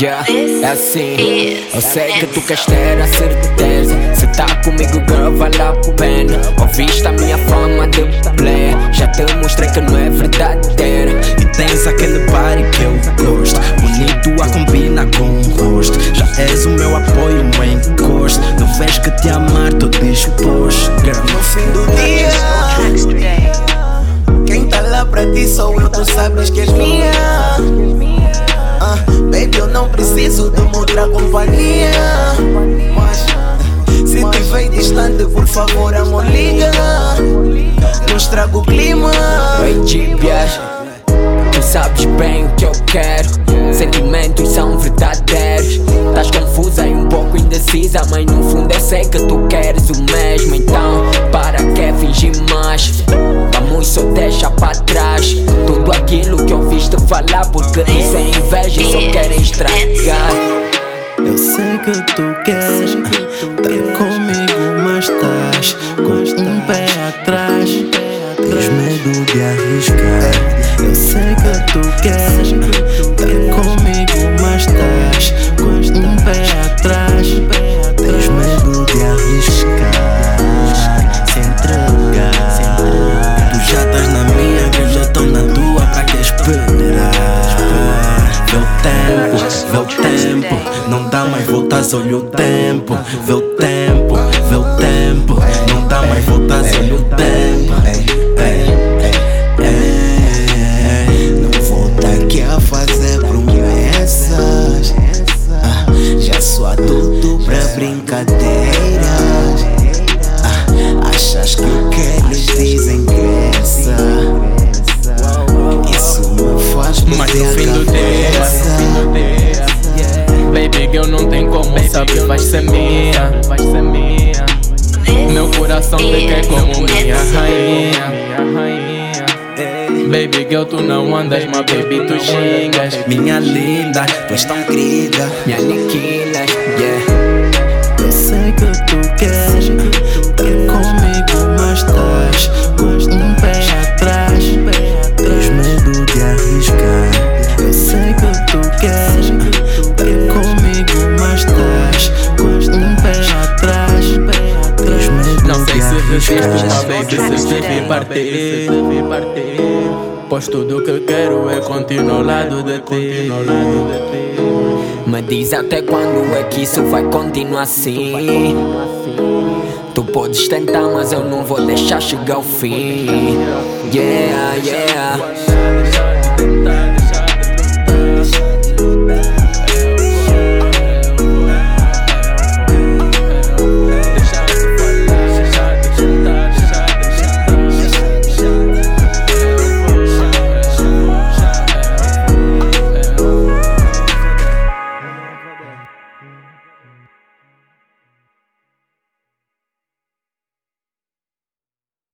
Yeah, é assim. Eu sei que tu queres ter a certeza. Se tá comigo, girl, vale a pena. Ouviste a minha fama de play. Já te mostrei que não é verdadeira. E tens aquele body que eu gosto. Bonito a combina com o rosto. Já és o meu apoio, meu encosto. Não vês que te amar, tô disposto. Girl, no fim do dia. Quem tá lá pra ti sou eu, tu sabes que és minha. Eu não preciso de uma outra companhia. Mas se te vem distante, por favor, amor, liga. Não estraga o clima. Oi, tu sabes bem o que eu quero. Sentimentos são verdadeiros. Estás confusa e um pouco indecisa, mas no fundo eu sei que tu queres o mesmo. Então, para que fingir mais? Vamos só deixa para trás tudo aquilo que ouviste falar, porque isso é inveja e só querem estragar. Eu sei que tu queres estar comigo, mas estás com um pé atrás. Tens medo de arriscar. Eu sei que tu queres não dá mais voltas, olha o tempo. Vê o tempo, vê o tempo, não dá mais voltas, olha o tempo. Não vou tá aqui a fazer promessas. Ah, já sou adulto pra brincadeiras. Como saber, vai ser minha. Vai ser minha. Meu coração te quer como minha rainha. Minha rainha Baby girl, tu não andas, mas baby tu xingas. Minha linda, tu és tão querida, Me aniquilas, yeah. Eu sei que tu queres se resisto, mas baby se deve partir Pois tudo que quero é continuar ao lado de ti Me diz até quando é que isso vai continuar assim. Tu podes tentar, mas eu não vou deixar chegar ao fim. Yeah, yeah.